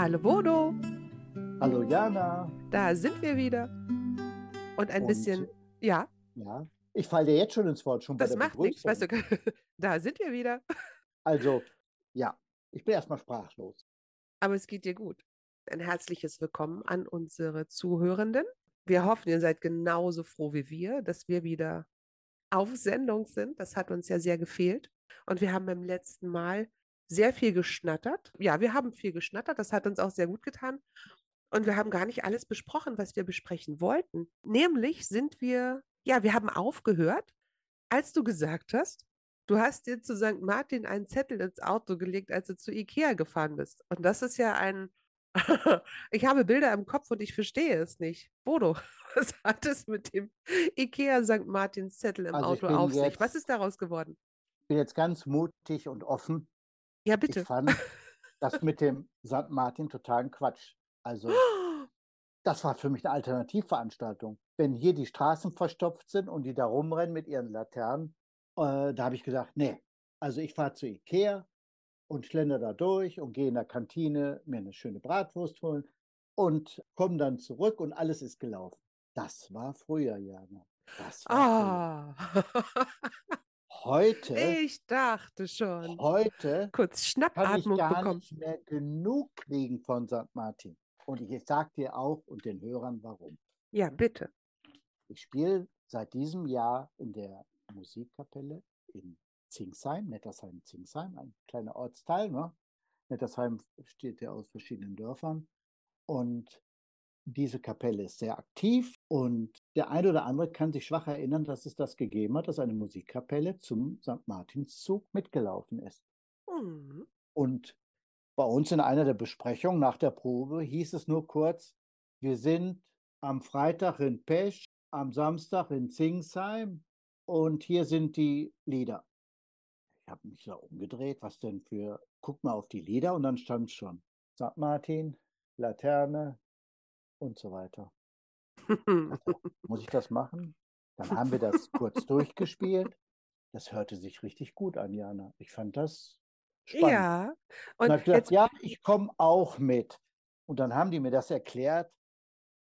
Hallo Bodo, Hallo Jana. da sind wir wieder. Und ein Und bisschen, ja, ja, ich falle dir jetzt schon ins Wort, schon bei das macht nichts, weißt du, da sind wir wieder. Also, ja, ich bin erstmal sprachlos. Aber es geht dir gut. Ein herzliches Willkommen an unsere Zuhörenden. Wir hoffen, ihr seid genauso froh wie wir, dass wir wieder auf Sendung sind. Das hat uns ja sehr gefehlt. Und wir haben beim letzten Mal sehr viel geschnattert. Ja, wir haben viel geschnattert. Das hat uns auch sehr gut getan. Und wir haben gar nicht alles besprochen, was wir besprechen wollten. Nämlich sind wir, ja, wir haben aufgehört, als du gesagt hast, du hast dir zu St. Martin einen Zettel ins Auto gelegt, als du zu Ikea gefahren bist. Und das ist ja ein, ich habe Bilder im Kopf und ich verstehe es nicht. Bodo, was hat es mit dem Ikea St. Martins Zettel im Also ich Auto auf sich? Was ist daraus geworden? bin jetzt ganz mutig und offen. Ja, Ich bitte. fand das mit dem St. Martin totalen Quatsch. Also, das war für mich eine Alternativveranstaltung. Wenn hier die Straßen verstopft sind und die da rumrennen mit ihren Laternen, äh, da habe ich gedacht, nee, also ich fahre zu Ikea und schlender da durch und gehe in der Kantine mir eine schöne Bratwurst holen und komme dann zurück und alles ist gelaufen. Das war früher, Jana. Das war früher. Heute, ich dachte schon. heute Kurz kann ich Schnappatmung gar bekommen. nicht mehr genug kriegen von St. Martin. Und ich sage dir auch und den Hörern warum. Ja, bitte. Ich spiele seit diesem Jahr in der Musikkapelle in Zingsheim, Nettersheim-Zingsheim, ein kleiner Ortsteil. Ne? Nettersheim besteht ja aus verschiedenen Dörfern. Und diese Kapelle ist sehr aktiv und der eine oder andere kann sich schwach erinnern, dass es das gegeben hat, dass eine Musikkapelle zum St. Martinszug mitgelaufen ist. Mhm. Und bei uns in einer der Besprechungen nach der Probe hieß es nur kurz, wir sind am Freitag in Pesch, am Samstag in Zingsheim und hier sind die Lieder. Ich habe mich da umgedreht, was denn für, guck mal auf die Lieder und dann stand schon St. Martin, Laterne und so weiter. Muss ich das machen? Dann haben wir das kurz durchgespielt. Das hörte sich richtig gut an, Jana. Ich fand das spannend. Ja, Und und ich gedacht, jetzt, ja, ich komme auch mit. Und dann haben die mir das erklärt,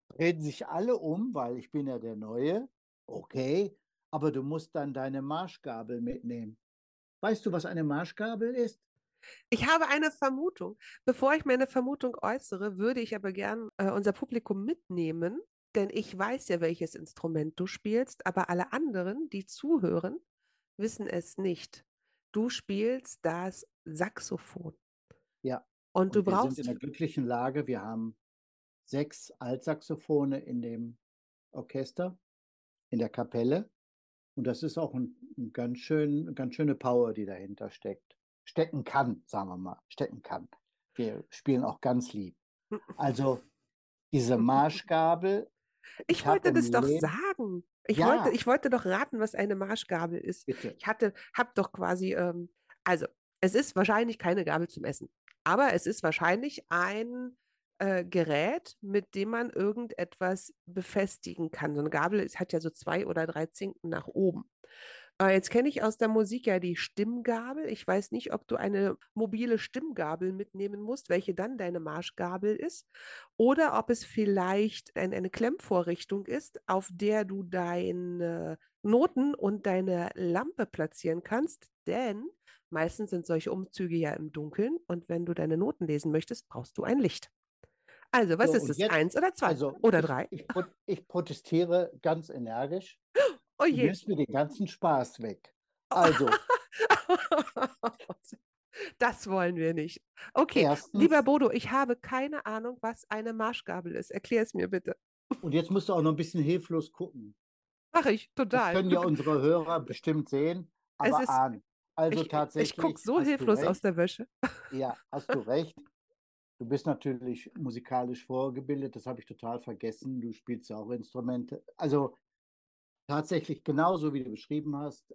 drehen sich alle um, weil ich bin ja der Neue. Okay, aber du musst dann deine Marschgabel mitnehmen. Weißt du, was eine Marschgabel ist? ich habe eine Vermutung. Bevor ich meine Vermutung äußere, würde ich aber gern äh, unser Publikum mitnehmen, denn ich weiß ja, welches Instrument du spielst, aber alle anderen, die zuhören, wissen es nicht. Du spielst das Saxophon Ja, und du und wir sind brauchst, in der glücklichen Lage, wir haben sechs Altsaxophone in dem Orchester, in der Kapelle. Und das ist auch ein, ein ganz schön, ganz schöne Power, die dahinter steckt. Stecken kann, sagen wir mal, stecken kann. Wir spielen auch ganz lieb. Also diese Marschgabel, ich wollte das doch Leben, sagen. Ich wollte, ja, ich wollte doch raten, was eine Marschgabel ist. bitte, Ich hatte, hab doch quasi, ähm, also es ist wahrscheinlich keine Gabel zum Essen, aber es ist wahrscheinlich ein äh, Gerät, mit dem man irgendetwas befestigen kann. So eine Gabel ist, hat ja so zwei oder drei Zinken nach oben. Äh, jetzt kenne ich aus der Musik ja die Stimmgabel. Ich weiß nicht, ob du eine mobile Stimmgabel mitnehmen musst, welche dann deine Marschgabel ist, oder ob es vielleicht ein, eine Klemmvorrichtung ist, auf der du deine Noten und deine Lampe platzieren kannst, denn meistens sind solche Umzüge ja im Dunkeln und wenn du deine Noten lesen möchtest, brauchst du ein Licht. Also, was so ist es? jetzt, Eins oder zwei also oder ich, drei? ich, ich protestiere ganz energisch. Oh Du je. nimmst mir den ganzen Spaß weg. Also, Das wollen wir nicht. Okay, lieber erstens, Bodo, ich habe keine Ahnung, was eine Marschgabel ist. Erklär es mir bitte. und jetzt musst du auch noch ein bisschen hilflos gucken. Mach ich, Das total. können Du, ja unsere Hörer bestimmt sehen, es aber ist, ahnen. Also ich, ich tatsächlich gucke so hilflos aus der Wäsche. Ja, hast du recht. Du bist natürlich musikalisch vorgebildet, das habe ich total vergessen. Du spielst ja auch Instrumente. Also tatsächlich genauso wie du beschrieben hast,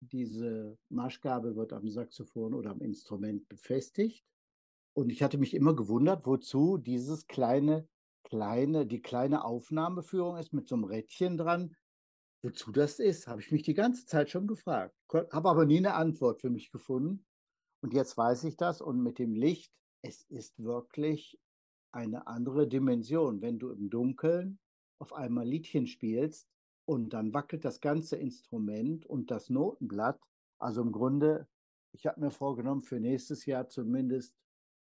diese Marschgabel wird am Saxophon oder am Instrument befestigt. Und ich hatte mich immer gewundert, wozu dieses kleine, kleine, die kleine Aufnahmeführung ist mit so einem Rädchen dran. Wozu das ist, habe ich mich die ganze Zeit schon gefragt. Habe aber nie eine Antwort für mich gefunden. Und jetzt weiß ich das. Und mit dem Licht, es ist wirklich eine andere Dimension, wenn du im Dunkeln auf einmal Liedchen spielst und dann wackelt das ganze Instrument und das Notenblatt. Also im Grunde, ich habe mir vorgenommen, für nächstes Jahr zumindest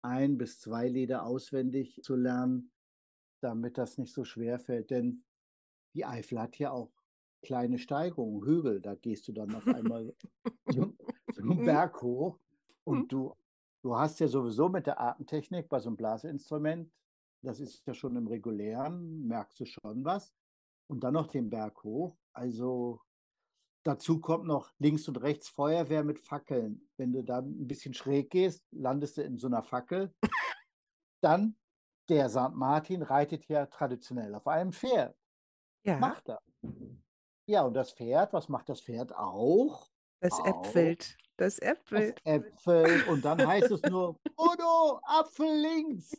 ein bis zwei Lieder auswendig zu lernen, damit das nicht so schwer fällt. Denn die Eifel hat ja auch kleine Steigungen, Hügel. Da gehst du dann auf einmal so, so einen Berg hoch und du, du hast ja sowieso mit der Atemtechnik bei so einem Blasinstrument, das ist ja schon im regulären, merkst du schon was. Und dann noch den Berg hoch. Also dazu kommt noch links und rechts Feuerwehr mit Fackeln. Wenn du dann ein bisschen schräg gehst, landest du in so einer Fackel. Dann der St. Martin reitet ja traditionell auf einem Pferd. Ja, Macht er. Ja, und das Pferd, was macht das Pferd auch? das Auch äpfelt. Das das äpfelt. Äpfel. Und dann heißt es nur, Udo, Apfel links.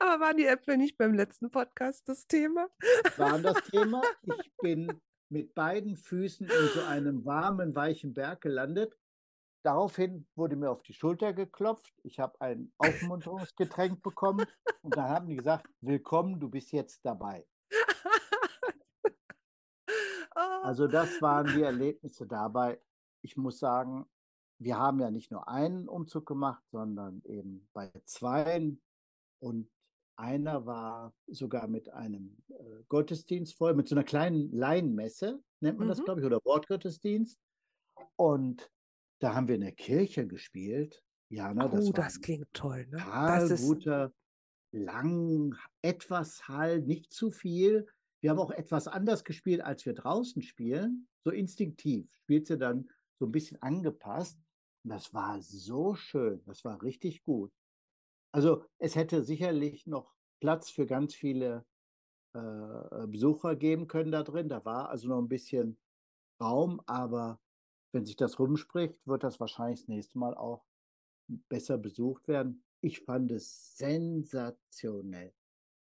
Aber waren die Äpfel nicht beim letzten Podcast das Thema? Waren das Thema? Ich bin mit beiden Füßen in so einem warmen, weichen Berg gelandet. Daraufhin wurde mir auf die Schulter geklopft. Ich habe ein Aufmunterungsgetränk bekommen. Und dann haben die gesagt, willkommen, du bist jetzt dabei. Oh. Also das waren die Erlebnisse dabei. Ich muss sagen, wir haben ja nicht nur einen Umzug gemacht, sondern eben bei zweien. Und einer war sogar mit einem äh, Gottesdienst voll, mit so einer kleinen Laienmesse, nennt man das, Mhm. glaube ich, oder Wortgottesdienst. Und da haben wir in der Kirche gespielt. Jana, das Oh, das ein klingt toll, ne? Das total ist, guter, lang, etwas Hall, nicht zu viel. Wir haben auch etwas anders gespielt, als wir draußen spielen. So instinktiv. Spielt sie dann so ein bisschen angepasst. Und das war so schön. Das war richtig gut. Also es hätte sicherlich noch Platz für ganz viele äh, Besucher geben können da drin. Da war also noch ein bisschen Raum, aber wenn sich das rumspricht, wird das wahrscheinlich das nächste Mal auch besser besucht werden. Ich fand es sensationell.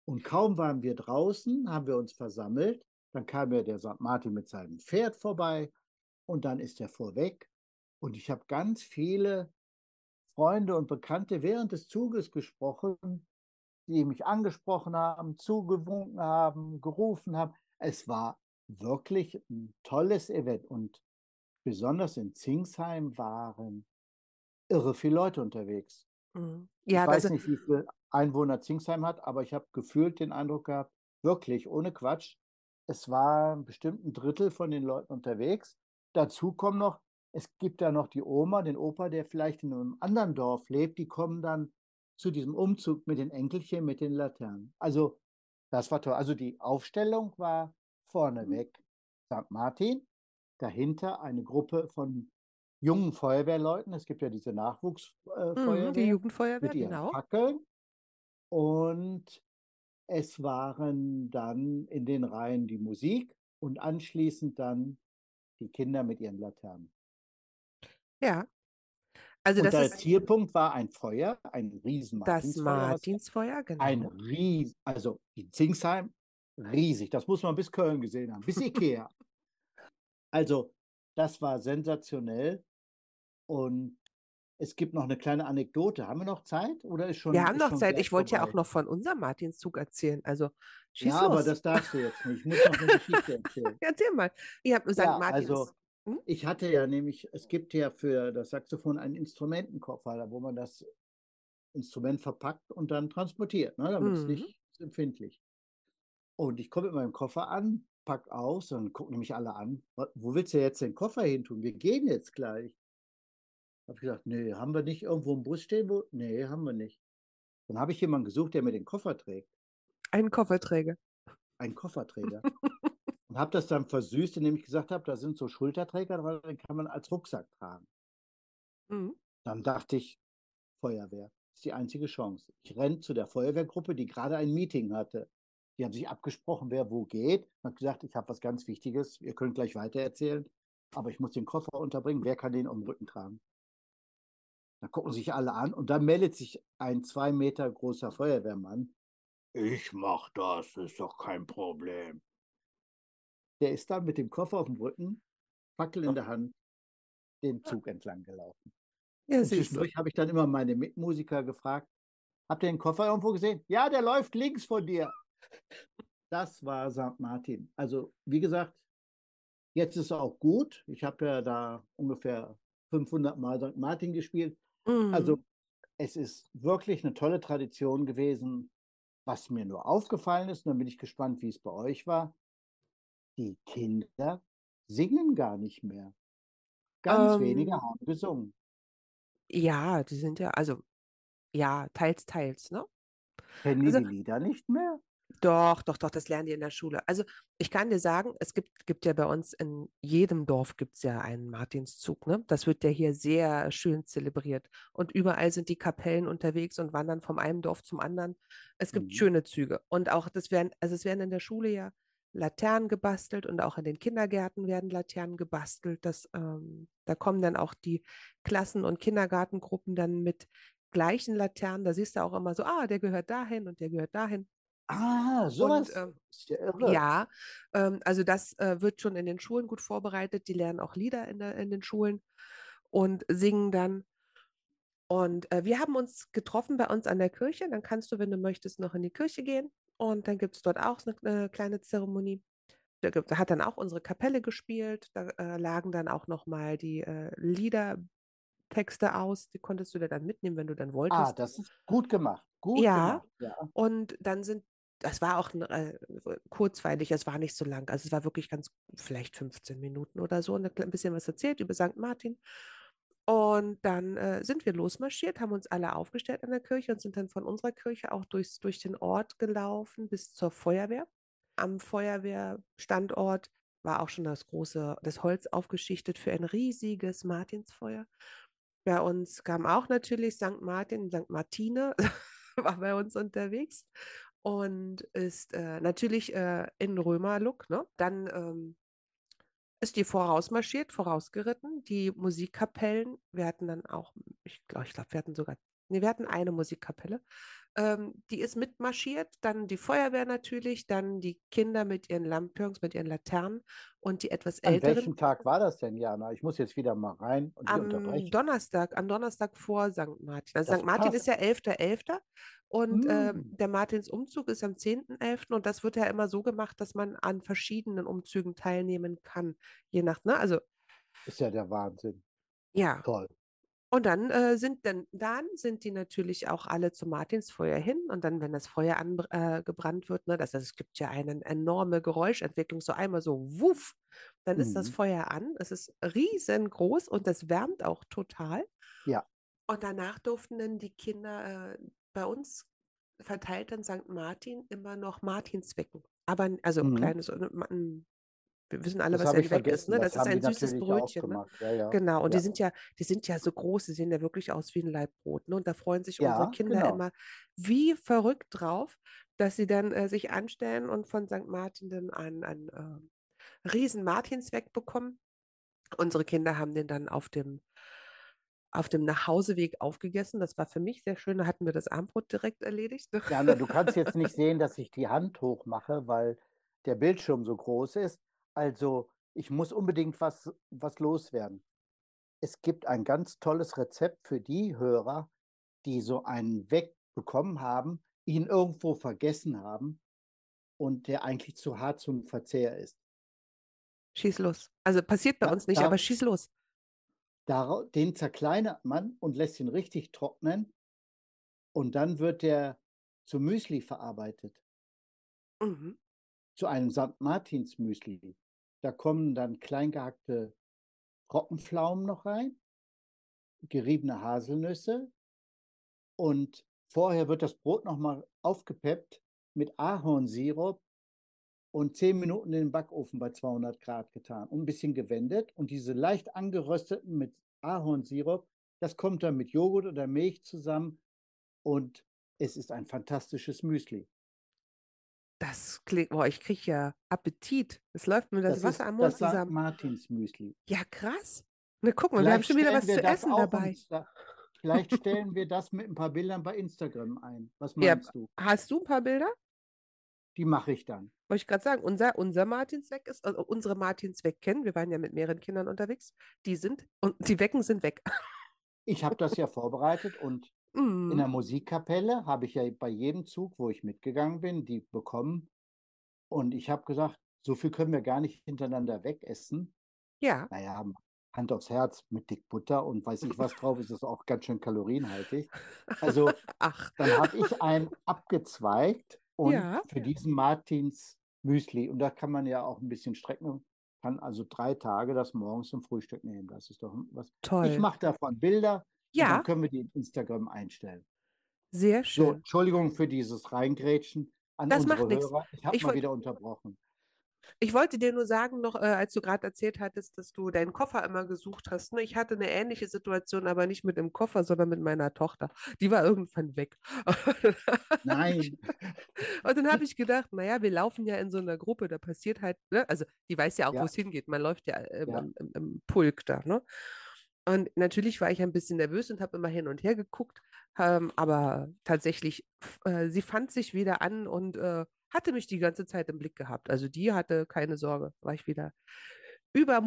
Und kaum waren wir draußen, haben wir uns versammelt. Dann kam ja der St. Martin mit seinem Pferd vorbei und dann ist er vorweg. Und ich habe ganz viele Freunde und Bekannte während des Zuges gesprochen, die mich angesprochen haben, zugewunken haben, gerufen haben. Es war wirklich ein tolles Event und besonders in Zingsheim waren irre viele Leute unterwegs. Mhm. Ich Ja, weiß also, nicht, wie viele Einwohner Zingsheim hat, aber ich habe gefühlt den Eindruck gehabt, wirklich, ohne Quatsch, es war bestimmt ein Drittel von den Leuten unterwegs. Dazu kommen noch, es gibt da noch die Oma, den Opa, der vielleicht in einem anderen Dorf lebt, die kommen dann zu diesem Umzug mit den Enkelchen, mit den Laternen. Also, das war toll. Also, die Aufstellung war vorneweg St. Martin, dahinter eine Gruppe von jungen Feuerwehrleuten. Es gibt ja diese mhm, die Nachwuchsfeuerwehr Jugendfeuerwehr, mit ihren genau. Fackeln. Und es waren dann in den Reihen die Musik und anschließend dann die Kinder mit ihren Laternen. Ja, also Und das der Zielpunkt war ein Feuer, ein riesen das Martinsfeuer, Martinsfeuer, ein genau. ries, also in Zingsheim riesig, das muss man bis Köln gesehen haben, bis Ikea. Also das war sensationell und es gibt noch eine kleine Anekdote. Haben wir noch Zeit oder ist Wir schon, haben ist noch Zeit. Ich wollte ja auch noch von unserem Martinszug erzählen. Also schieß Ja, aber los. das darfst du jetzt nicht. Ich muss noch eine Geschichte erzählen. Erzähl mal. Ihr habt St. Ja, Martins. also Hm? ich hatte ja nämlich, es gibt ja für das Saxophon einen Instrumentenkoffer, wo man das Instrument verpackt und dann transportiert, ne, damit es Mhm. nicht ist empfindlich. Und ich komme mit meinem Koffer an, pack aus, dann gucken mich alle an. "Wa- Wo willst du jetzt den Koffer hin tun? Wir gehen jetzt gleich. Habe ich gesagt, nee, haben wir nicht irgendwo im Bus stehen? Wo? Nee, haben wir nicht. Dann habe ich jemanden gesucht, der mir den Koffer trägt, Einen Kofferträger. einen Kofferträger. und habe das dann versüßt, indem ich gesagt habe, da sind so Schulterträger dran, den kann man als Rucksack tragen. Mhm. Dann dachte ich, Feuerwehr ist die einzige Chance. Ich renne zu der Feuerwehrgruppe, die gerade ein Meeting hatte. Die haben sich abgesprochen, wer wo geht. Ich habe gesagt, ich habe was ganz Wichtiges. Ihr könnt gleich weitererzählen. Aber ich muss den Koffer unterbringen. Wer kann den um den Rücken tragen? Da gucken sich alle an und dann meldet sich ein zwei Meter großer Feuerwehrmann. Ich mach das, ist doch kein Problem. Der ist dann mit dem Koffer auf dem Rücken, Fackel in der Hand, den Zug entlang gelaufen. Ja, zwischendurch habe ich dann immer meine Mitmusiker gefragt, Habt ihr den Koffer irgendwo gesehen? Ja, der läuft links von dir. Das war St. Martin. Also, wie gesagt, jetzt ist er auch gut. Ich habe ja da ungefähr 500 Mal St. Martin gespielt. Mhm. Also, es ist wirklich eine tolle Tradition gewesen. Was mir nur aufgefallen ist, und dann bin ich gespannt, wie es bei euch war, die Kinder singen gar nicht mehr. Ganz wenige Ähm, haben gesungen. ja, die sind ja, also, ja, teils, teils, ne? Kennen die Also, die Lieder nicht mehr? Doch, doch, doch, das lernen die in der Schule. Also ich kann dir sagen, es gibt, gibt ja bei uns in jedem Dorf gibt es ja einen Martinszug, ne? Das wird ja hier sehr schön zelebriert. Und überall sind die Kapellen unterwegs und wandern vom einen Dorf zum anderen. Es gibt Mhm. schöne Züge. Und auch das werden, also es werden in der Schule ja Laternen gebastelt und auch in den Kindergärten werden Laternen gebastelt. Das, ähm, da kommen dann auch die Klassen- und Kindergartengruppen dann mit gleichen Laternen. Da siehst du auch immer so, ah, der gehört dahin und der gehört dahin. Ah, Und sowas ähm, ja irre. ja, ähm, also das äh, wird schon in den Schulen gut vorbereitet. Die lernen auch Lieder in, der, in den Schulen und singen dann. Und äh, wir haben uns getroffen bei uns an der Kirche. Dann kannst du, wenn du möchtest, noch in die Kirche gehen. Und dann gibt es dort auch eine, eine kleine Zeremonie. Da, hat dann auch unsere Kapelle gespielt. Da äh, lagen dann auch nochmal die äh, Liedertexte aus. Die konntest du dir dann mitnehmen, wenn du dann Ah, wolltest. das ist gut gemacht. Gut Ja, gemacht, ja. und dann sind, das war auch ein, äh, kurzweilig, es war nicht so lang. Also es war wirklich ganz, vielleicht 15 Minuten oder so, und ein bisschen was erzählt über St. Martin. Und dann äh, sind wir losmarschiert, haben uns alle aufgestellt an der Kirche und sind dann von unserer Kirche auch durchs, durch den Ort gelaufen bis zur Feuerwehr. Am Feuerwehrstandort war auch schon das große, das Holz aufgeschichtet für ein riesiges Martinsfeuer. Bei uns kam auch natürlich St. Martin, St. Martine war bei uns unterwegs und ist äh, natürlich äh, in Römerlook. Ne? Dann ähm, ist die vorausmarschiert, vorausgeritten. Die Musikkapellen, wir hatten dann auch, ich glaube, ich glaube, wir hatten sogar, nee, wir hatten eine Musikkapelle. Ähm, die ist mitmarschiert, dann die Feuerwehr natürlich, dann die Kinder mit ihren Lampions, mit ihren Laternen und die etwas An älteren welchem Tag war das denn, Jana? Ich muss jetzt wieder mal rein und am unterbrechen. Donnerstag, am Donnerstag vor St. Martin. Also Das St. Martin ist passt. ja 11.11. und ähm, Hm, der Martinsumzug ist am 10.11. und das wird ja immer so gemacht, dass man an verschiedenen Umzügen teilnehmen kann, je nach, ne? Also ist ja der Wahnsinn. ja. Toll. Und dann äh, sind dann, dann sind die natürlich auch alle zum Martinsfeuer hin und dann, wenn das Feuer angebrannt äh, wird, ne, das, es gibt ja eine enorme Geräuschentwicklung, so einmal so wuff, dann ist das Mhm. Feuer an. Es ist riesengroß und das wärmt auch total. Ja. Und danach durften dann die Kinder äh, bei uns verteilt dann St. Martin immer noch Martinswecken. Aber n- also Mhm. kleines, äh, ma- n- wir wissen alle, Das was Weck ist, ne? Das Das ist die ein süßes Brötchen, ne? Ja, ja. Genau, und die Ja. sind ja, die sind ja so groß, die sehen ja wirklich aus wie ein Laib Brot, ne? Und da freuen sich unsere Kinder genau. immer wie verrückt drauf, dass sie dann äh, sich anstellen und von St. Martin dann einen, einen äh, riesen Martinsweg bekommen. Unsere Kinder haben den dann auf dem, auf dem Nachhauseweg aufgegessen. Das war für mich sehr schön. Da hatten wir das Abendbrot direkt erledigt. ne? Jana, du kannst jetzt nicht sehen, dass ich die Hand hochmache, weil der Bildschirm so groß ist. Also, ich muss unbedingt was, was loswerden. Es gibt ein ganz tolles Rezept für die Hörer, die so einen wegbekommen haben, ihn irgendwo vergessen haben und der eigentlich zu hart zum Verzehr ist. Schieß los. Also passiert bei Da, uns nicht, da, aber schieß los. Dara- Den zerkleinert man und lässt ihn richtig trocknen und dann wird der zu Müsli verarbeitet, Mhm. zu einem St. Martins Müsli. Da kommen dann klein gehackte Trockenpflaumen noch rein, geriebene Haselnüsse und vorher wird das Brot nochmal aufgepeppt mit Ahornsirup und zehn Minuten in den Backofen bei 200 Grad getan und ein bisschen gewendet. Und diese leicht angerösteten mit Ahornsirup, das kommt dann mit Joghurt oder Milch zusammen und es ist ein fantastisches Müsli. Das klingt, boah, ich kriege ja Appetit. Es läuft mir das Das Wasser ist am Mund das zusammen. Martins Müsli. Ja, krass. Na, guck mal, wir haben schon wieder was zu essen dabei. vielleicht stellen wir das mit ein paar Bildern bei Instagram ein. Was Ja, meinst du? hast du ein paar Bilder? Die mache ich dann. Wollte ich gerade sagen, unser, unser Martinsweg ist, also unsere Martinsweg kennen, wir waren ja mit mehreren Kindern unterwegs, die sind, und die Wecken sind weg. Ich habe das ja vorbereitet und In der Mhm. Musikkapelle habe ich ja bei jedem Zug, wo ich mitgegangen bin, die bekommen. Und ich habe gesagt, so viel können wir gar nicht hintereinander wegessen. Ja. Naja, Hand aufs Herz mit dick Butter und weiß ich was drauf, ist es auch ganz schön kalorienhaltig. Also Ach. dann habe ich einen abgezweigt und Ja. für diesen Martins Müsli. Und da kann man ja auch ein bisschen strecken. Kann also drei Tage das morgens zum Frühstück nehmen. Das ist doch was. Ich Toll. mache davon Bilder und Ja, dann können wir die in Instagram einstellen. sehr So, schön. Entschuldigung für dieses Reingrätschen an Das macht unsere nichts. Hörer. Ich habe mal wollt wieder unterbrochen. ich wollte dir nur sagen noch, äh, als du gerade erzählt hattest, dass du deinen Koffer immer gesucht hast, ne? Ich hatte eine ähnliche Situation, aber nicht mit dem Koffer, sondern mit meiner Tochter. Die war irgendwann weg. Nein. Und dann habe ich gedacht, naja, wir laufen ja in so einer Gruppe, da passiert halt, ne? Also die weiß ja auch, wo Ja, es hingeht. Man läuft ja im, ja. im, im Pulk da, ne? Und natürlich war ich ein bisschen nervös und habe immer hin und her geguckt, ähm, aber tatsächlich, äh, sie fand sich wieder an und äh, hatte mich die ganze Zeit im Blick gehabt. Also die hatte keine Sorge, war ich wieder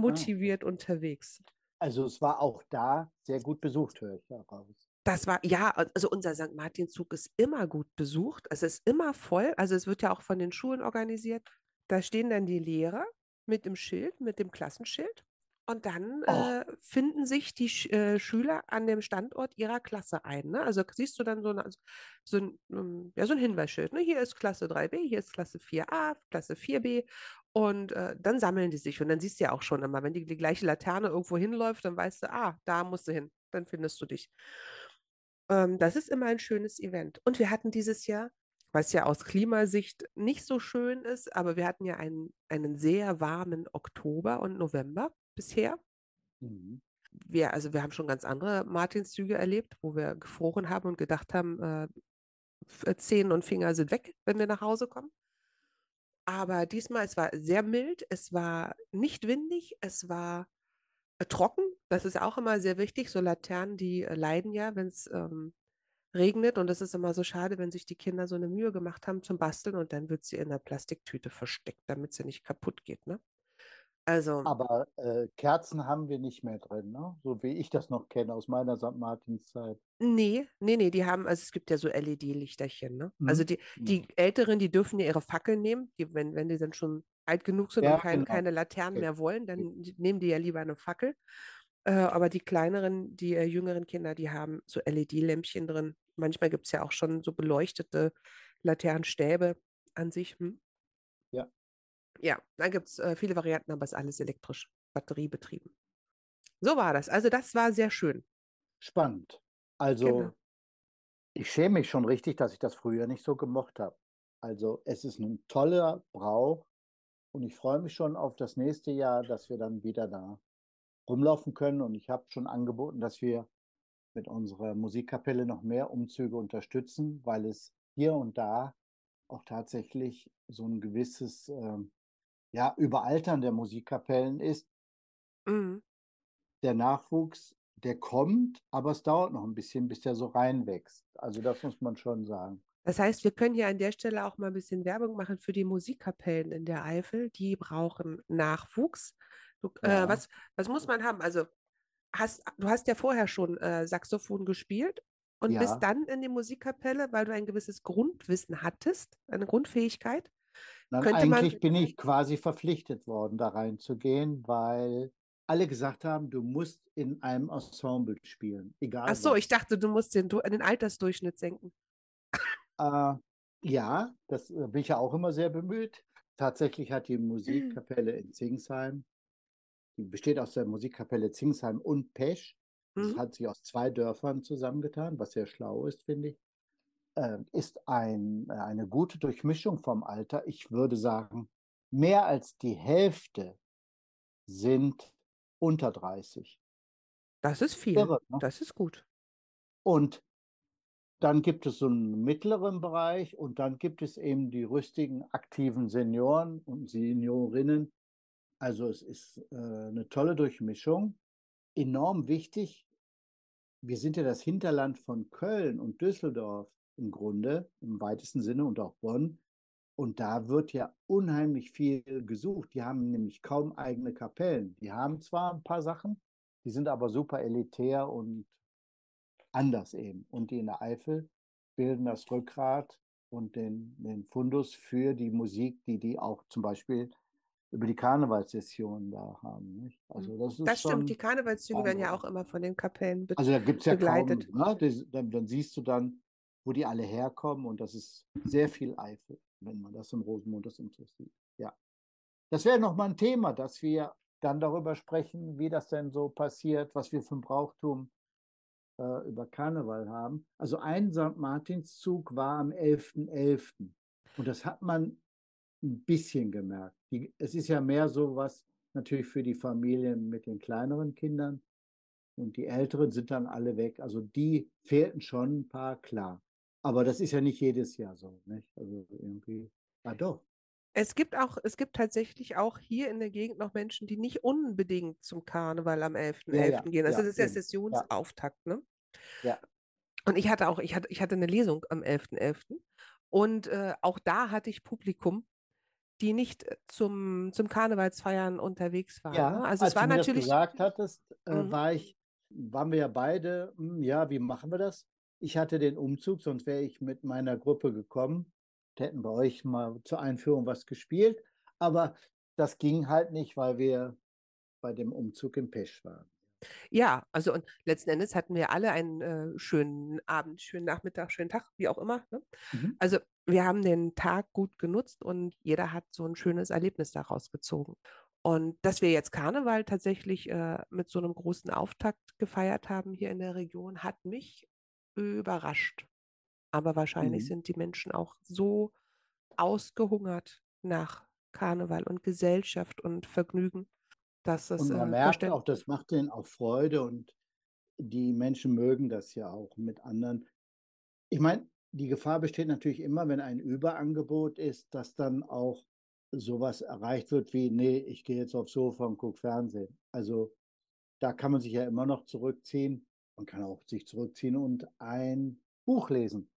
Ah, übermotiviert unterwegs. also es war auch da sehr gut besucht, höre ich daraus. Das war, ja, also unser St. Martinszug ist immer gut besucht. Es ist immer voll. Also es wird ja auch von den Schulen organisiert. Da stehen dann die Lehrer mit dem Schild, mit dem Klassenschild. Und dann Oh, äh, finden sich die Sch äh, Schüler an dem Standort ihrer Klasse ein. Ne? Also siehst du dann so, eine, so, ein, ähm, ja, so ein Hinweisschild. Ne? Hier ist Klasse 3b, hier ist Klasse 4a, Klasse 4b. Und äh, dann sammeln die sich. Und dann siehst du ja auch schon immer, wenn die, die gleiche Laterne irgendwo hinläuft, dann weißt du, ah, da musst du hin. Dann findest du dich. Ähm, das ist immer ein schönes Event. Und wir hatten dieses Jahr, was ja aus Klimasicht nicht so schön ist, aber wir hatten ja einen, einen sehr warmen Oktober und November bisher. mhm. Wir, also wir haben schon ganz andere Martinszüge erlebt, wo wir gefroren haben und gedacht haben, äh, F- Zehen und Finger sind weg, wenn wir nach Hause kommen. Aber diesmal, es war sehr mild, es war nicht windig, es war äh, trocken. Das ist auch immer sehr wichtig. So Laternen, die äh, leiden ja, wenn es ähm, regnet. Und es ist immer so schade, wenn sich die Kinder so eine Mühe gemacht haben zum Basteln und dann wird sie in der Plastiktüte versteckt, damit sie nicht kaputt geht. Ne? Also, Aber äh, Kerzen haben wir nicht mehr drin, ne? So wie ich das noch kenne aus meiner St. Martinszeit. nee, nee, nee, die haben, also es gibt ja so LED-Lichterchen. Ne? Also Mhm. die, Ja. die Älteren, die dürfen ja ihre Fackeln nehmen, die, wenn, wenn die dann schon alt genug sind und ja, kein, genau. keine Laternen Okay. mehr wollen, dann die- nehmen die ja lieber eine Fackel. Äh, aber die kleineren, die äh, jüngeren Kinder, die haben so LED-Lämpchen drin. Manchmal gibt es ja auch schon so beleuchtete Laternenstäbe an sich. Hm? Ja. Ja, da gibt es äh, viele Varianten, aber es ist alles elektrisch, batteriebetrieben. So war das. Also das war sehr schön. Spannend. Genau. Also, ich schäme mich schon richtig, dass ich das früher nicht so gemocht habe. Also, es ist ein toller Brauch und ich freue mich schon auf das nächste Jahr, dass wir dann wieder da rumlaufen können. Und ich habe schon angeboten, dass wir mit unserer Musikkapelle noch mehr Umzüge unterstützen, weil es hier und da auch tatsächlich so ein gewisses ähm, ja, Überaltern der Musikkapellen ist. Mhm. Der Nachwuchs, der kommt, aber es dauert noch ein bisschen, bis der so reinwächst. Also das muss man schon sagen. Das heißt, wir können hier an der Stelle auch mal ein bisschen Werbung machen für die Musikkapellen in der Eifel. Die brauchen Nachwuchs. Du, äh, Ja, was, was muss man haben? Also hast, du hast ja vorher schon äh, Saxophon gespielt und bist ja. dann in die Musikkapelle, weil du ein gewisses Grundwissen hattest, eine Grundfähigkeit. Nein, Könnte man, eigentlich bin ich quasi verpflichtet worden, da reinzugehen, weil alle gesagt haben, du musst in einem Ensemble spielen, ach egal so, ich was. dachte, du musst den, Du- den Altersdurchschnitt senken. Äh, ja, das äh, bin ich ja auch immer sehr bemüht. Tatsächlich hat die Musikkapelle in Zingsheim, die besteht aus der Musikkapelle Zingsheim und Pesch. Das Mhm. hat sich aus zwei Dörfern zusammengetan, was sehr schlau ist, finde ich. Äh, ist ein, äh, eine gute Durchmischung vom Alter. Ich würde sagen, mehr als die Hälfte sind unter 30. Das ist viel. Irre, ne? Das ist gut. Und dann gibt es so einen mittleren Bereich und dann gibt es eben die rüstigen, aktiven Senioren und Seniorinnen. Also es ist äh, eine tolle Durchmischung. Enorm wichtig. Wir sind ja das Hinterland von Köln und Düsseldorf im Grunde, im weitesten Sinne und auch Bonn. Und da wird ja unheimlich viel gesucht. Die haben nämlich kaum eigene Kapellen. Die haben zwar ein paar Sachen, die sind aber super elitär und anders eben. Und die in der Eifel bilden das Rückgrat und den, den Fundus für die Musik, die die auch zum Beispiel über die Karnevalssessionen da haben. Nicht? Also das ist Das stimmt, die Karnevalszüge werden ja auch immer von den Kapellen be Also da gibt es ja kaum, begleitet. ne? das, dann, dann siehst du dann, wo die alle herkommen und das ist sehr viel Eifel, wenn man das im Rosenmond das interessiert. Ja. Das wäre nochmal ein Thema, dass wir dann darüber sprechen, wie das denn so passiert, was wir für ein Brauchtum äh, über Karneval haben. Also ein St. Martinszug war am 11.11. Und das hat man ein bisschen gemerkt. Die, es ist ja mehr so was natürlich für die Familien mit den kleineren Kindern. Und die Älteren sind dann alle weg. Also die fehlten schon ein paar, klar. Aber das ist ja nicht jedes Jahr so. Nicht? Also irgendwie, ah doch. Es gibt auch, es gibt tatsächlich auch hier in der Gegend noch Menschen, die nicht unbedingt zum Karneval am 11.11. Ja, ja, gehen. Also ja, das ist ja. Ja, Sessionsauftakt, ne? ja. Und ich hatte auch, ich hatte, ich hatte eine Lesung am 11.11. Und äh, auch da hatte ich Publikum, die nicht äh, zum, zum Karnevalsfeiern unterwegs waren. Ja, Ne? Also es als du war mir das natürlich, gesagt hattest, äh, Mhm. war ich, waren wir ja beide, hm, ja, wie machen wir das? Ich hatte den Umzug, sonst wäre ich mit meiner Gruppe gekommen. Da hätten wir euch mal zur Einführung was gespielt. Aber das ging halt nicht, weil wir bei dem Umzug in Pesch waren. ja, also und letzten Endes hatten wir alle einen äh, schönen Abend, schönen Nachmittag, schönen Tag, wie auch immer. Ne? Mhm. Also wir haben den Tag gut genutzt und jeder hat so ein schönes Erlebnis daraus gezogen. Und dass wir jetzt Karneval tatsächlich äh, mit so einem großen Auftakt gefeiert haben hier in der Region, hat mich überrascht. Aber wahrscheinlich Mhm. sind die Menschen auch so ausgehungert nach Karneval und Gesellschaft und Vergnügen, dass das Und man äh, merkt auch, das macht denen auch Freude und die Menschen mögen das ja auch mit anderen. Ich meine, die Gefahr besteht natürlich immer, wenn ein Überangebot ist, dass dann auch sowas erreicht wird wie, nee, ich gehe jetzt aufs Sofa und gucke Fernsehen. Also da kann man sich ja immer noch zurückziehen. Man kann auch sich zurückziehen und ein Buch lesen.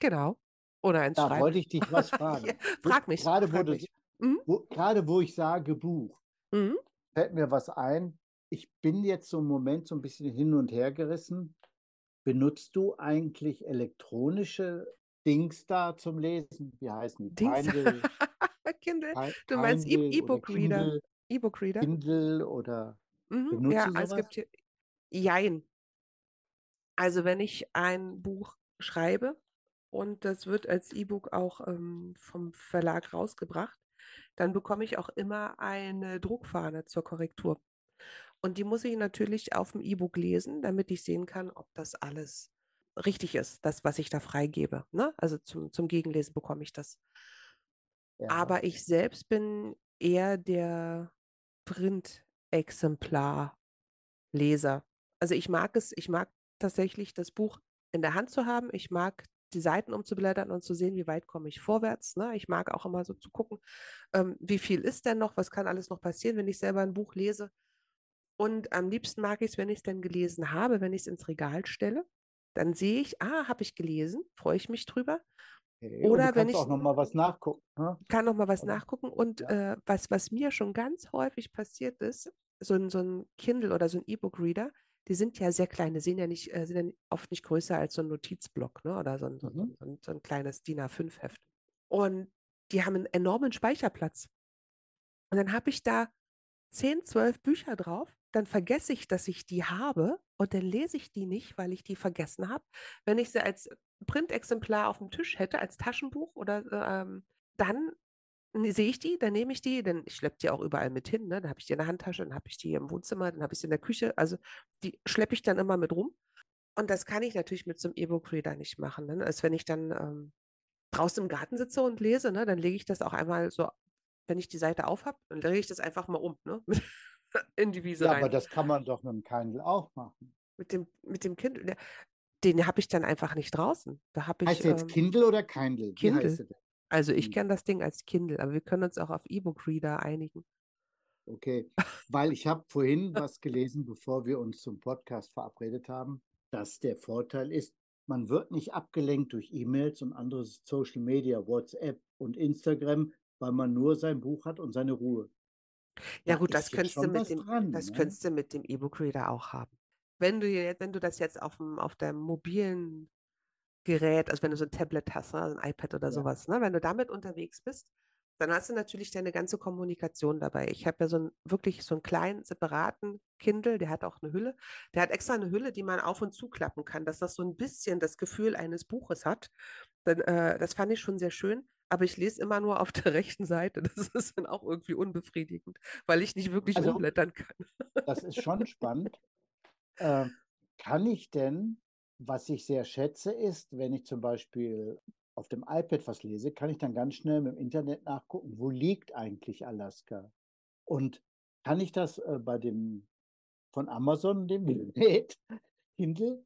Genau. Oder eins Da schreiben. wollte ich dich was fragen. Wo- frag mich, Gerade, wo, frag du, mich. Mhm. wo, gerade wo ich sage Buch, Mhm. fällt mir was ein. Ich bin jetzt so im Moment so ein bisschen hin und her gerissen. Benutzt du eigentlich elektronische Dings da zum Lesen? Wie heißen die? Dings. Kindle, Kindle. Ki- Du meinst E- E-Book-Reader? Kindle, E-Book-Reader? Kindle oder Mhm. benutzt Ja, du es gibt hier. Jein. Also wenn ich ein Buch schreibe und das wird als E-Book auch ähm, vom Verlag rausgebracht, dann bekomme ich auch immer eine Druckfahne zur Korrektur. Und die muss ich natürlich auf dem E-Book lesen, damit ich sehen kann, ob das alles richtig ist, das, was ich da freigebe. Ne? Also zum, zum Gegenlesen bekomme ich das. Ja. Aber ich selbst bin eher der Print-Exemplar-Leser. Also ich mag es, ich mag tatsächlich das Buch in der Hand zu haben. Ich mag die Seiten umzublättern und zu sehen, wie weit komme ich vorwärts. Ne? Ich mag auch immer so zu gucken, ähm, wie viel ist denn noch, was kann alles noch passieren, wenn ich selber ein Buch lese. Und am liebsten mag ich es, wenn ich es denn gelesen habe, wenn ich es ins Regal stelle. Dann sehe ich, ah, habe ich gelesen, freue ich mich drüber. Und Oder wenn kannst auch ich noch mal was nachgucken. Ne? kann noch mal was Oder? nachgucken. Und Ja. äh, was, was mir schon ganz häufig passiert ist, so ein, so ein Kindle oder so ein E-Book-Reader, die sind ja sehr klein, die sehen ja nicht, äh, sind ja oft nicht größer als so ein Notizblock, ne? Oder so ein, so, ein- Mhm. so ein, so ein kleines DIN A5-Heft. Und die haben einen enormen Speicherplatz. Und dann habe ich da 10, 12 Bücher drauf, dann vergesse ich, dass ich die habe und dann lese ich die nicht, weil ich die vergessen habe. Wenn ich sie als Printexemplar auf dem Tisch hätte, als Taschenbuch oder ähm, dann ne- sehe ich die, dann nehme ich die, denn ich schleppe die auch überall mit hin. Ne? Dann habe ich die in der Handtasche, dann habe ich die im Wohnzimmer, dann habe ich sie in der Küche. Also die schleppe ich dann immer mit rum. Und das kann ich natürlich mit so einem E-Book-Reader nicht machen. Ne? Als wenn ich dann ähm, draußen im Garten sitze und lese, ne? dann lege ich das auch einmal so, wenn ich die Seite auf habe, dann lege ich das einfach mal um, ne? in die Wiese Ja, rein. aber das kann man doch mit dem Kindle auch machen. Mit dem, mit dem Kind, der- den habe ich dann einfach nicht draußen. Da habe ich, Heißt der jetzt ähm, Kindle oder Kindle? Wie Kindle. Also ich Hm. kenne das Ding als Kindle, aber wir können uns auch auf E-Book-Reader einigen. Okay, weil ich habe vorhin was gelesen, bevor wir uns zum Podcast verabredet haben, dass der Vorteil ist, man wird nicht abgelenkt durch E-Mails und andere Social Media, WhatsApp und Instagram, weil man nur sein Buch hat und seine Ruhe. Ja Da gut, das könntest du mit dem, dran, das ne? könntest du mit dem E-Book-Reader auch haben. wenn du, wenn du das jetzt auf, dem, auf deinem mobilen Gerät, also wenn du so ein Tablet hast, ne, also ein iPad oder Ja. sowas, ne, wenn du damit unterwegs bist, dann hast du natürlich deine ganze Kommunikation dabei. Ich habe ja so einen wirklich so einen kleinen separaten Kindle, der hat auch eine Hülle. Der hat extra eine Hülle, die man auf und zuklappen kann, dass das so ein bisschen das Gefühl eines Buches hat. Dann, äh, das fand ich schon sehr schön. Aber ich lese immer nur auf der rechten Seite. Das ist dann auch irgendwie unbefriedigend, weil ich nicht wirklich Also- umblättern kann. Das ist schon spannend. Ähm, kann ich denn, was ich sehr schätze, ist, wenn ich zum Beispiel auf dem iPad was lese, kann ich dann ganz schnell im Internet nachgucken, wo liegt eigentlich Alaska? Und kann ich das äh, bei dem von Amazon, dem Gerät, Kindle?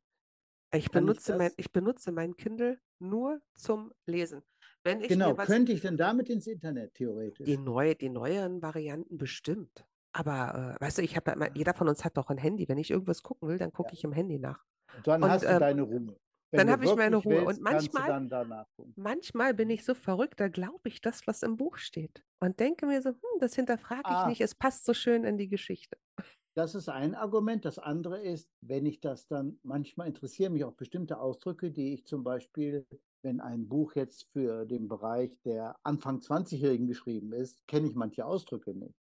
Ich Kann ich benutze mein, ich benutze mein Kindle nur zum Lesen. Wenn ich Genau, was, könnte ich denn damit ins Internet theoretisch? die, neu, die neueren Varianten bestimmt. Aber äh, weißt du, ich habe immer, jeder von uns hat doch ein Handy. Wenn ich irgendwas gucken will, dann gucke Ja. ich im Handy nach. Dann und, hast du ähm, deine Ruhe. Wenn dann habe ich meine Ruhe. Und willst, du manchmal-. Manchmal bin ich so verrückt, da glaube ich das, was im Buch steht. Und denke mir so, hm, das hinterfrage ich Ah. nicht, es passt so schön in die Geschichte. Das ist ein Argument. Das andere ist, wenn ich das dann, manchmal interessieren mich auch bestimmte Ausdrücke, die ich zum Beispiel, wenn ein Buch jetzt für den Bereich der Anfang 20-Jährigen geschrieben ist, kenne ich manche Ausdrücke nicht.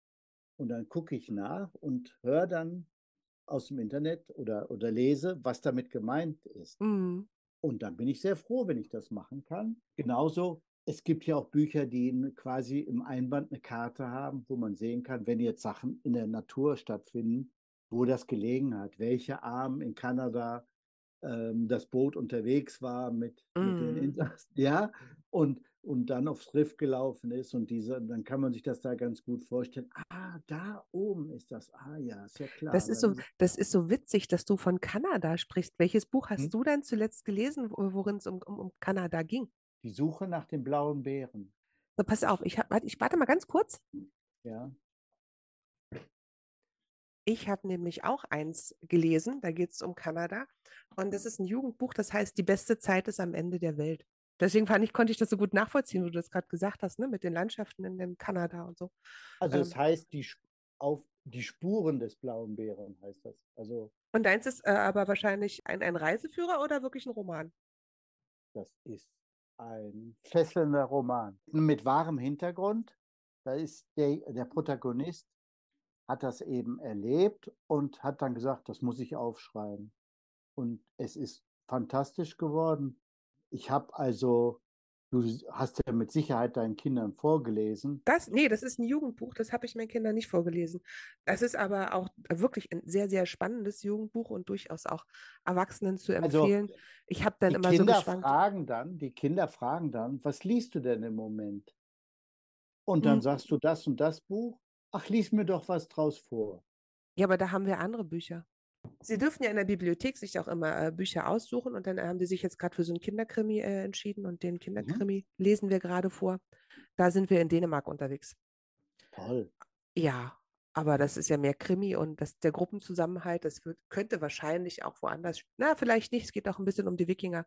Und dann gucke ich nach und höre dann aus dem Internet oder, oder lese, was damit gemeint ist. Mhm. Und dann bin ich sehr froh, wenn ich das machen kann. Genauso, es gibt ja auch Bücher, die quasi im Einband eine Karte haben, wo man sehen kann, wenn jetzt Sachen in der Natur stattfinden, wo das gelegen hat, welcher Arm in Kanada ähm, das Boot unterwegs war mit, mit den Mhm. Insassen, ja, und, und dann aufs Riff gelaufen ist und diese, dann kann man sich das da ganz gut vorstellen. Ah, da oben ist das. Ah ja, ist ja klar. Das ist so, das ist so witzig, dass du von Kanada sprichst. Welches Buch hast Hm? du denn zuletzt gelesen, wo- worin es um, um, um Kanada ging? die Suche nach den blauen Bären. So, pass auf, ich, hab, warte, ich warte mal ganz kurz. Ja. Ich habe nämlich auch eins gelesen, da geht es um Kanada. Und das ist ein Jugendbuch, das heißt, die beste Zeit ist am Ende der Welt. Deswegen fand ich, konnte ich das so gut nachvollziehen, wo du das gerade gesagt hast, ne, mit den Landschaften in, in Kanada und so. Also es Ähm. heißt die, auf die Spuren des blauen Bären heißt das. Also Und deins ist äh, aber wahrscheinlich ein, ein Reiseführer oder wirklich ein Roman? das ist ein fesselnder Roman mit wahrem Hintergrund. Da ist der, der Protagonist hat das eben erlebt und hat dann gesagt, das muss ich aufschreiben. Und es ist fantastisch geworden. Ich habe also, du hast ja mit Sicherheit deinen Kindern vorgelesen. Das, nee, das ist ein Jugendbuch, das habe ich meinen Kindern nicht vorgelesen. Das ist aber auch wirklich ein sehr, sehr spannendes Jugendbuch und durchaus auch Erwachsenen zu Also, empfehlen. Ich habe dann Die immer so Kinder geschwankt. fragen dann, die Kinder fragen dann, was liest du denn im Moment? Und dann Hm. sagst du das und das Buch. Ach, lies mir doch was draus vor. Ja, aber da haben wir andere Bücher. Sie dürfen ja in der Bibliothek sich auch immer äh, Bücher aussuchen und dann haben die sich jetzt gerade für so einen Kinderkrimi äh, entschieden und den Kinderkrimi lesen wir gerade vor. Da sind wir in Dänemark unterwegs. Toll. Ja, aber das ist ja mehr Krimi und das, der Gruppenzusammenhalt, das wird, könnte wahrscheinlich auch woanders, na, vielleicht nicht, es geht auch ein bisschen um die Wikinger,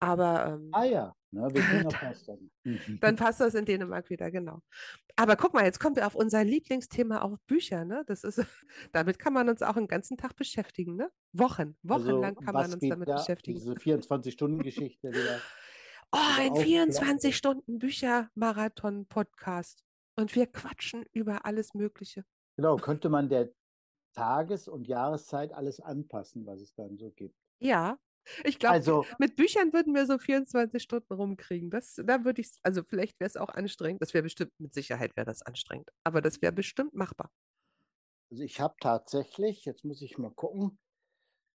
aber ähm, Ah ja, wir Kinder Da- passt dann. Dann passt das in Dänemark wieder, genau. Aber guck mal, jetzt kommen wir auf unser Lieblingsthema, auf Bücher, ne? Das ist, damit kann man uns auch den ganzen Tag beschäftigen, ne? Wochen, wochenlang kann man Also, uns damit da, beschäftigen. Diese 24-Stunden-Geschichte wieder. Oh, ein aufklappen. 24 Stunden Büchermarathon-Podcast. Und wir quatschen über alles Mögliche. Genau, könnte man der Tages- und Jahreszeit alles anpassen, was es dann so gibt. Ja, ich glaube, Also, mit Büchern würden wir so 24 Stunden rumkriegen. Das, da würde ich, also vielleicht wäre es auch anstrengend. Das wäre bestimmt, mit Sicherheit wäre das anstrengend. Aber das wäre bestimmt machbar. also ich habe tatsächlich, jetzt muss ich mal gucken,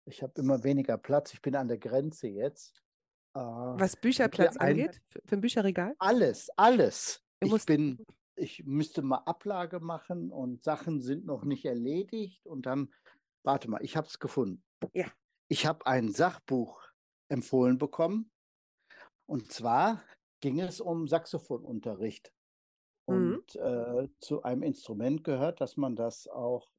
ich habe immer weniger Platz, ich bin an der Grenze jetzt. Äh, Was Bücherplatz angeht, für, ein Bücherregal. Alles, alles. Du Ich bin, ich müsste mal Ablage machen und Sachen sind noch nicht erledigt und dann, warte mal, ich habe es gefunden. Ja. Ich habe ein Sachbuch empfohlen bekommen und zwar ging es um Saxophonunterricht. Mhm. Und äh, zu einem Instrument gehört, dass man das auch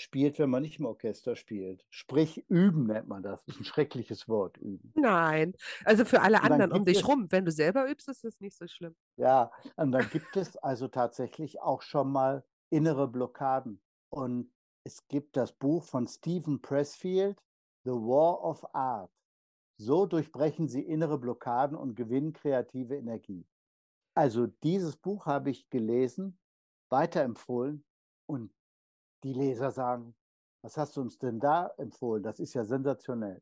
spielt, wenn man nicht im Orchester spielt. Sprich, üben nennt man das. Das ist ein schreckliches Wort, üben. Nein, also für alle anderen um dich es- rum. Wenn du selber übst, ist das nicht so schlimm. Ja, und dann gibt es also tatsächlich auch schon mal innere Blockaden. Und Es gibt das Buch von Stephen Pressfield, The War of Art. So durchbrechen Sie innere Blockaden und gewinnen kreative Energie. Also dieses Buch habe ich gelesen, weiterempfohlen und die Leser sagen, was hast du uns denn da empfohlen? Das ist ja sensationell.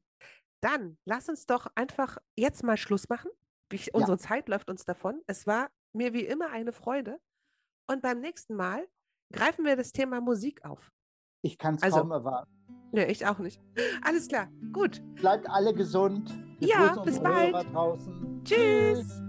Dann lass uns doch einfach jetzt mal Schluss machen. Ich, unsere ja. Zeit läuft uns davon. Es war mir wie immer eine Freude. Und beim nächsten Mal greifen wir das Thema Musik auf. Ich kann es also, kaum erwarten. Nee, ich auch nicht. Alles klar, gut. Bleibt alle gesund. Wir ja, bis bald. Tschüss. Tschüss.